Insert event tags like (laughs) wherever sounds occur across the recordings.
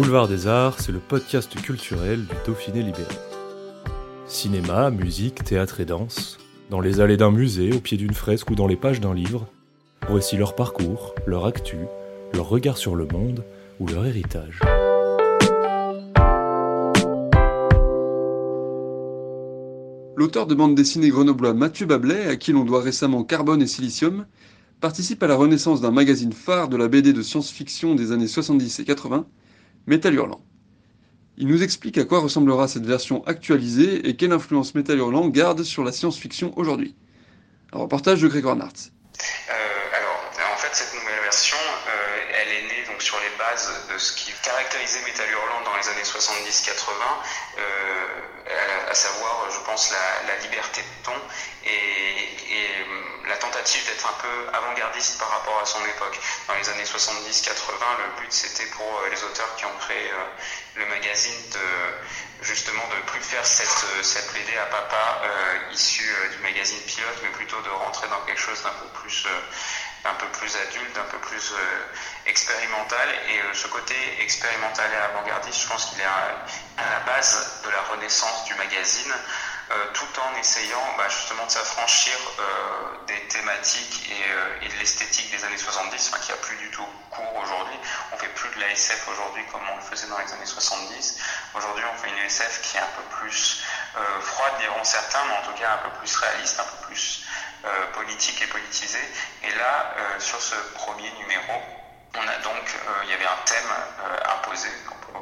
Boulevard des Arts, c'est le podcast culturel du Dauphiné libéré. Cinéma, musique, théâtre et danse, dans les allées d'un musée, au pied d'une fresque ou dans les pages d'un livre, voici leur parcours, leur actu, leur regard sur le monde ou leur héritage. L'auteur de bande dessinée grenoblois Mathieu Bablet, à qui l'on doit récemment Carbone et Silicium, participe à la renaissance d'un magazine phare de la BD de science-fiction des années 70 et 80, Métal Hurlant. Il nous explique à quoi ressemblera cette version actualisée et quelle influence Métal Hurlant garde sur la science-fiction aujourd'hui. Un reportage de Grégoire Nartz. Euh, alors, en fait, cette nouvelle version, euh, elle est née donc sur les bases de ce qui caractérisait Métal Hurlant dans les années 70-80, euh, à, savoir, je pense, la, liberté de ton et la tentative d'être un peu avant-gardiste par rapport à son époque. Dans les années 70-80, le but c'était pour les auteurs qui ont créé le magazine de justement de plus faire cette, cette BD à papa euh, issue euh, du magazine pilote, mais plutôt de rentrer dans quelque chose d'un peu plus euh, peu plus adulte, un peu plus expérimental. Et ce côté expérimental et avant-gardiste, je pense qu'il est à, la base de la renaissance du magazine. Euh, tout en essayant bah, justement de s'affranchir euh, des thématiques et, euh, de l'esthétique des années 70, qui a plus du tout cours aujourd'hui. On fait plus de la SF aujourd'hui comme on le faisait dans les années 70. Aujourd'hui, on fait une SF qui est un peu plus froide, diront certains, mais en tout cas un peu plus réaliste, un peu plus politique et politisée. Et là, sur ce premier numéro, on a donc, il y avait un thème imposé,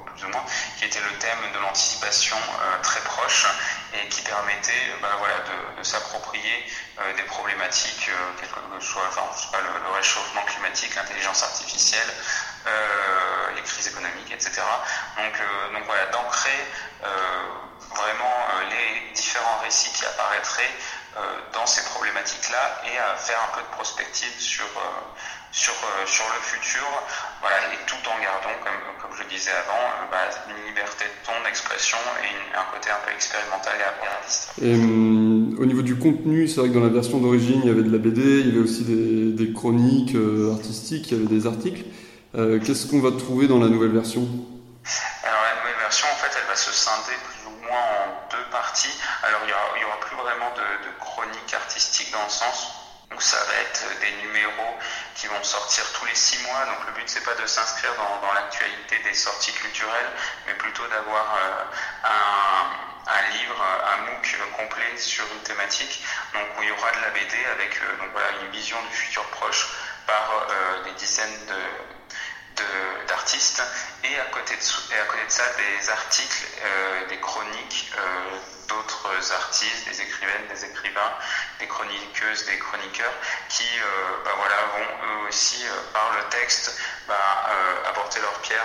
plus ou moins, qui était le thème de l'anticipation très proche et qui permettait bah, voilà, de, s'approprier des problématiques, quel que soit enfin, pas, le, réchauffement climatique, l'intelligence artificielle, les crises économiques, etc. Donc, donc voilà, d'ancrer vraiment les différents récits qui apparaîtraient dans ces problématiques-là et à faire un peu de prospective sur sur, euh, sur le futur, voilà, et tout en gardant, comme, comme je le disais avant, euh, bah, une liberté de ton, d'expression et un côté un peu expérimental et avant-gardiste. Et hum, au niveau du contenu, c'est vrai que dans la version d'origine, il y avait de la BD, il y avait aussi des, des chroniques euh, artistiques, il y avait des articles. Qu'est-ce qu'on va trouver dans la nouvelle version? Alors la nouvelle version, en fait, elle va se scinder plus ou moins en deux parties. Alors il n'y aura, aura, plus vraiment de, de chronique artistique dans le sens où ça va être des numéros qui vont sortir tous les six mois. Donc le but c'est pas de s'inscrire dans, dans l'actualité des sorties culturelles, mais plutôt d'avoir euh, un, un, livre, un MOOC complet sur une thématique. Donc où il y aura de la BD avec euh, donc voilà une vision du futur proche par euh, des dizaines de d'artistes et à côté de, ça des articles, euh, des chroniques euh, d'autres artistes, des écrivaines, des écrivains, des chroniqueuses, des chroniqueurs qui euh, bah voilà, vont eux aussi par le texte bah, apporter leur pierre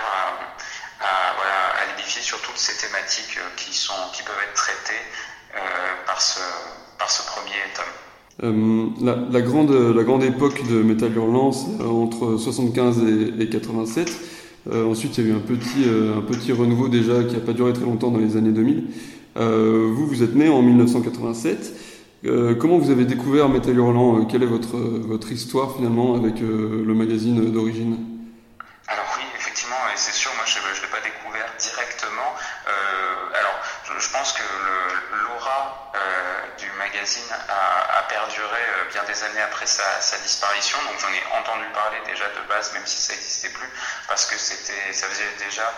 à l'édifier sur toutes ces thématiques qui, sont, qui peuvent être traitées par, ce, par ce premier tome. Euh, la, la, grande, la grande époque de Metal Hurlant, c'est entre 75 et, et 87. Euh, ensuite, il y a eu un petit, euh, un petit renouveau déjà qui n'a pas duré très longtemps dans les années 2000. Euh, vous, vous êtes né en 1987. Euh, comment vous avez découvert Metal Hurlant Quelle est votre, votre histoire finalement avec le magazine d'origine Alors oui, effectivement, et c'est sûr, moi je ne l'ai pas découvert directement. alors, je, je, pense que l'aura du a, perduré euh, bien des années après sa, disparition. Donc j'en ai entendu parler déjà de base, même si ça n'existait plus, parce que c'était, ça faisait déjà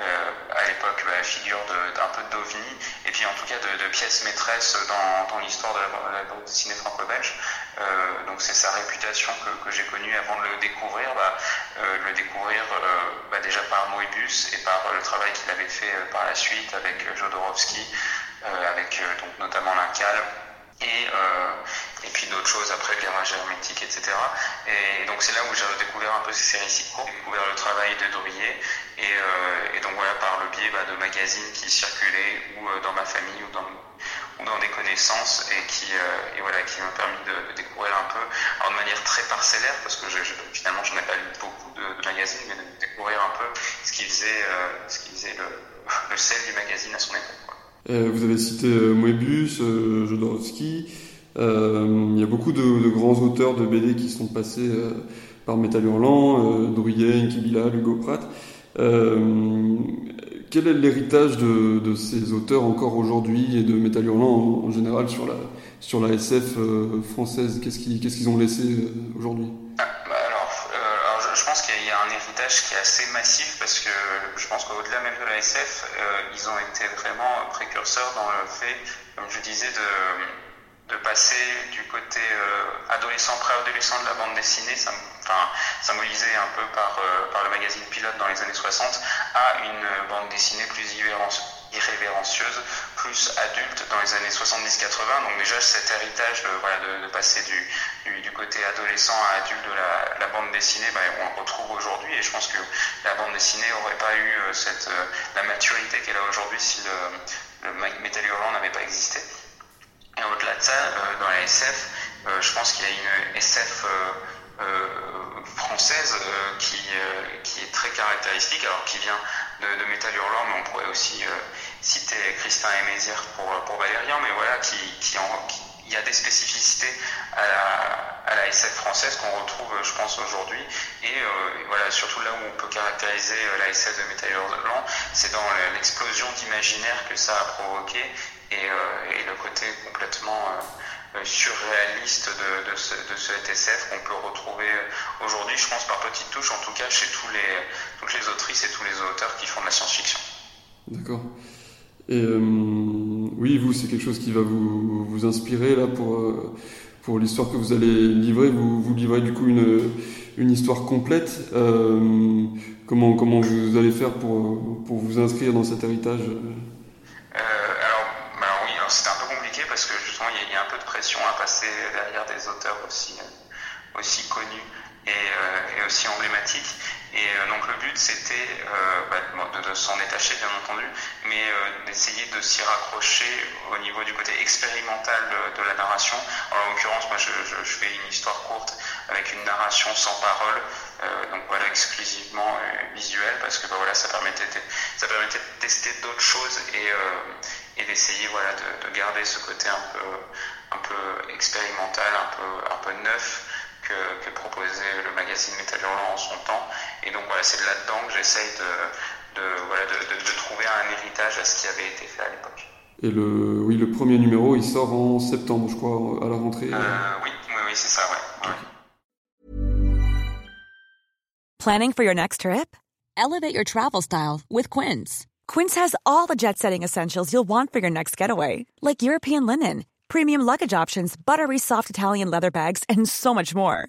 euh, à l'époque la figure d'un peu d'ovni, et puis en tout cas de, pièces maîtresses dans, l'histoire de la, bande dessinée franco-belge. Euh, donc c'est sa réputation que, j'ai connue avant de le découvrir, bah, le découvrir bah, déjà par Moebius et par le travail qu'il avait fait par la suite avec Jodorowsky. Avec donc notamment l'incal et, euh, et puis d'autres choses après le garage hermétique, etc. Et donc c'est là où j'ai découvert un peu ces récits courts, découvert le travail de Drouillet, et, et donc voilà, par le biais bah, de magazines qui circulaient, ou dans ma famille, ou dans, ou dans des connaissances, et qui, et voilà, qui m'ont permis de, de, découvrir un peu, alors de manière très parcellaire, parce que je, je, finalement je n'ai pas lu beaucoup de, de, magazines, mais de découvrir un peu ce qui faisait, ce qui faisait le, (laughs) le sel du magazine à son époque. Euh, vous avez cité euh, Moebius, euh, Jodorowsky. Il y a beaucoup de, grands auteurs de BD qui sont passés par Métal Hurlant, Drouillet, Kibila, Hugo Pratt. quel est l'héritage de, ces auteurs encore aujourd'hui et de Métal Hurlant en, général sur la, SF française? Qu'est-ce qu'ils ont laissé aujourd'hui? Qui est assez massif parce que je pense qu'au-delà même de la SF, euh, ils ont été vraiment précurseurs dans le fait, comme je disais, de, passer du côté euh, adolescent, préadolescent de la bande dessinée, ça, symbolisé un peu par, euh, par le magazine Pilote dans les années 60, à une bande dessinée plus irrévérencieuse, plus adulte dans les années 70-80. Donc déjà cet héritage voilà, de passer du, du, du, côté adolescent à adulte de la, bande dessinée, bah, on le retrouve aujourd'hui et je pense que la bande dessinée n'aurait pas eu euh, cette, euh, la maturité qu'elle a aujourd'hui si le, le Metal Hurlant n'avait pas existé. Et au-delà de ça, euh, dans la SF, je pense qu'il y a une SF française qui, qui est très caractéristique, alors qui vient de, de Metal Hurlant, mais on pourrait aussi citer Christin et Mézières pour, pour Valérian, mais voilà, qui, en, qui il y a des spécificités à la, SF française qu'on retrouve, je pense, aujourd'hui. Et euh, voilà, surtout là où on peut caractériser euh, la SF de Métal Blanc, c'est dans l'explosion d'imaginaire que ça a provoqué et, euh, et le côté complètement surréaliste de, ce, SF qu'on peut retrouver aujourd'hui, je pense, par petites touches, en tout cas chez tous les, toutes les autrices et tous les auteurs qui font de la science-fiction. D'accord. Et oui, vous, c'est quelque chose qui va vous, vous inspirer là pour, euh, pour l'histoire que vous allez livrer. Vous, vous livrez du coup une, une histoire complète. Euh, comment, comment vous allez faire pour, pour vous inscrire dans cet héritage? Euh, alors, alors, oui, c'était un peu compliqué parce que justement, il y, a, il y, a un peu de pression à passer derrière des auteurs aussi, aussi connus et, et aussi emblématiques. Et euh, donc le but c'était euh, bah, de, s'en détacher bien entendu, mais euh, d'essayer de s'y raccrocher au niveau du côté expérimental de, la narration. En l'occurrence, moi je, fais une histoire courte avec une narration sans parole, euh, donc voilà exclusivement euh, visuelle parce que bah, voilà ça permettait de, tester d'autres choses et, et d'essayer voilà de, de, garder ce côté un peu un peu expérimental, un peu un peu neuf que, que, proposait le magazine Métal Hurlant en son temps. Et donc voilà, c'est là-dedans que j'essaye de, de, voilà, de, de, de, trouver un héritage à ce qui avait été fait à l'époque. Et le, oui, le premier numéro, il sort en septembre, je crois, à la rentrée. Euh, oui, oui, oui, c'est ça, ouais. ouais. Planning for your next trip? Elevate your travel style with Quince. Quince has all the jet-setting essentials you'll want for your next getaway, like European linen premium luggage options, buttery soft Italian leather bags, and so much more.